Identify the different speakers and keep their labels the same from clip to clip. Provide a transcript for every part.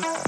Speaker 1: Bye.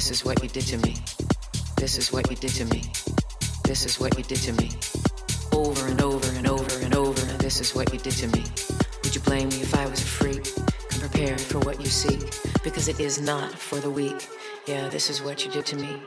Speaker 1: This is what you did to me. This is what you did to me. This is what you did to me. Over and over and over and over. And this is what you did to me. Would you blame me if I was a freak? Come prepared for what you seek, because it is not for the weak. Yeah, this is what you did to me.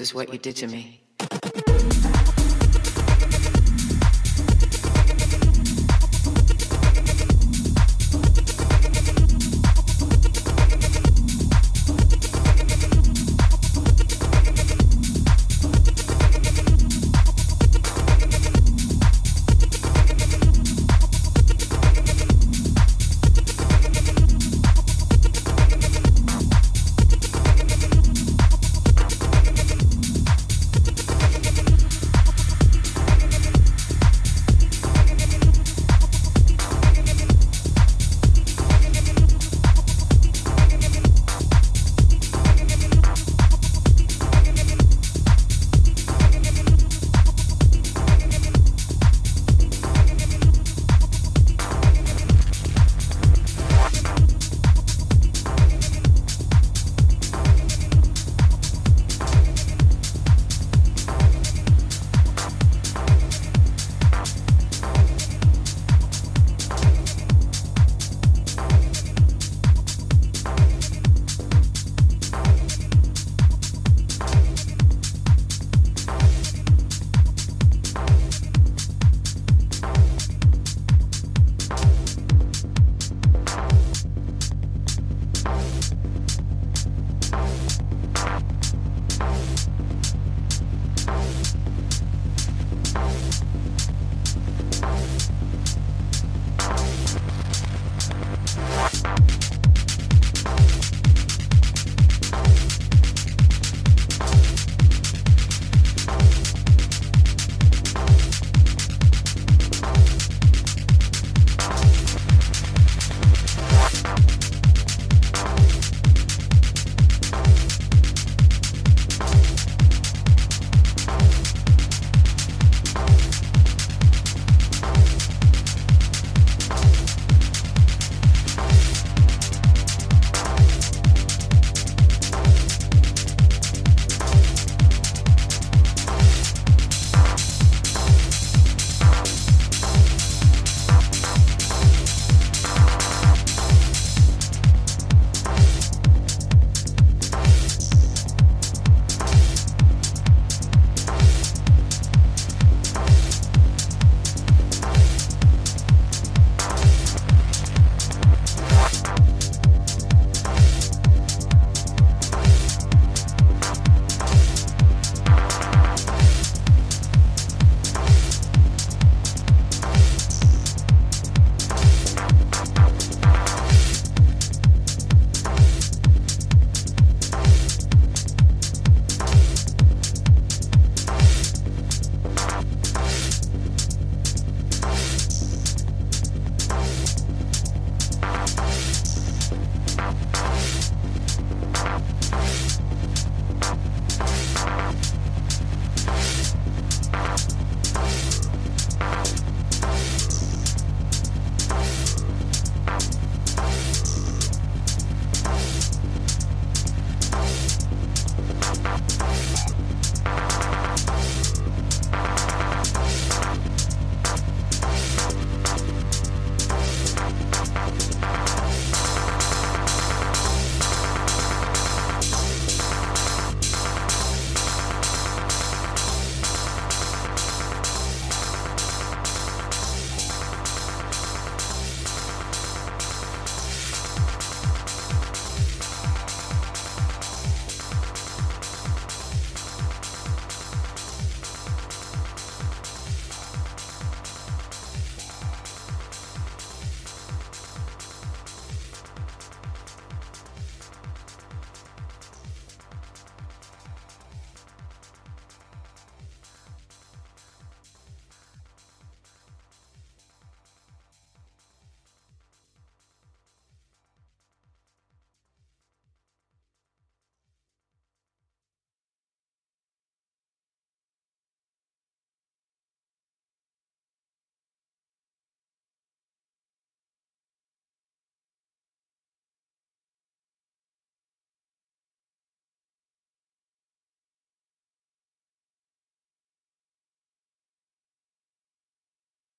Speaker 1: is what you did to me.